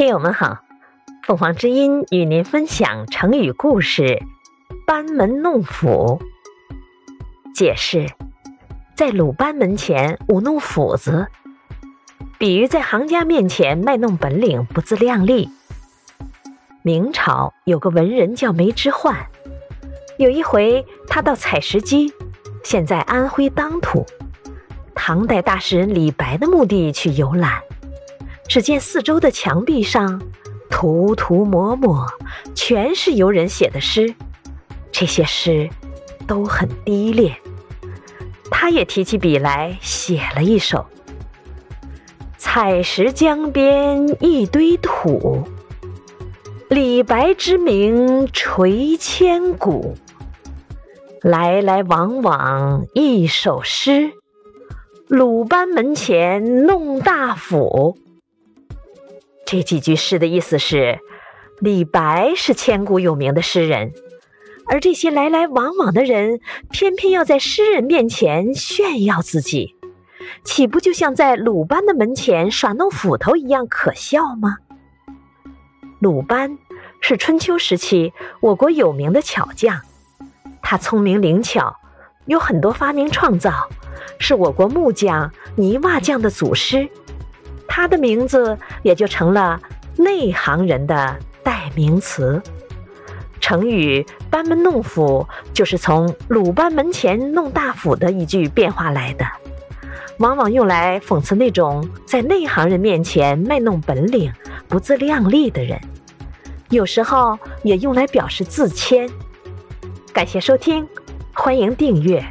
听友们好，凤凰之音与您分享成语故事“班门弄斧”。解释：在鲁班门前舞弄斧子，比喻在行家面前卖弄本领、不自量力。明朝有个文人叫梅之焕，有一回他到采石矶，现在安徽当涂，唐代大诗人李白的墓地去游览。只见四周的墙壁上，涂涂抹抹，全是游人写的诗。这些诗都很低劣。他也提起笔来写了一首：“采石江边一堆土，李白之名垂千古。来来往往一首诗，鲁班门前弄大斧。”这几句诗的意思是，李白是千古有名的诗人，而这些来来往往的人，偏偏要在诗人面前炫耀自己，岂不就像在鲁班的门前耍弄斧头一样可笑吗？鲁班是春秋时期我国有名的巧匠，他聪明灵巧，有很多发明创造，是我国木匠、泥瓦匠的祖师。他的名字也就成了内行人的代名词。成语“班门弄斧”就是从“鲁班门前弄大斧”的一句变化来的，往往用来讽刺那种在内行人面前卖弄本领、不自量力的人，有时候也用来表示自谦。感谢收听，欢迎订阅。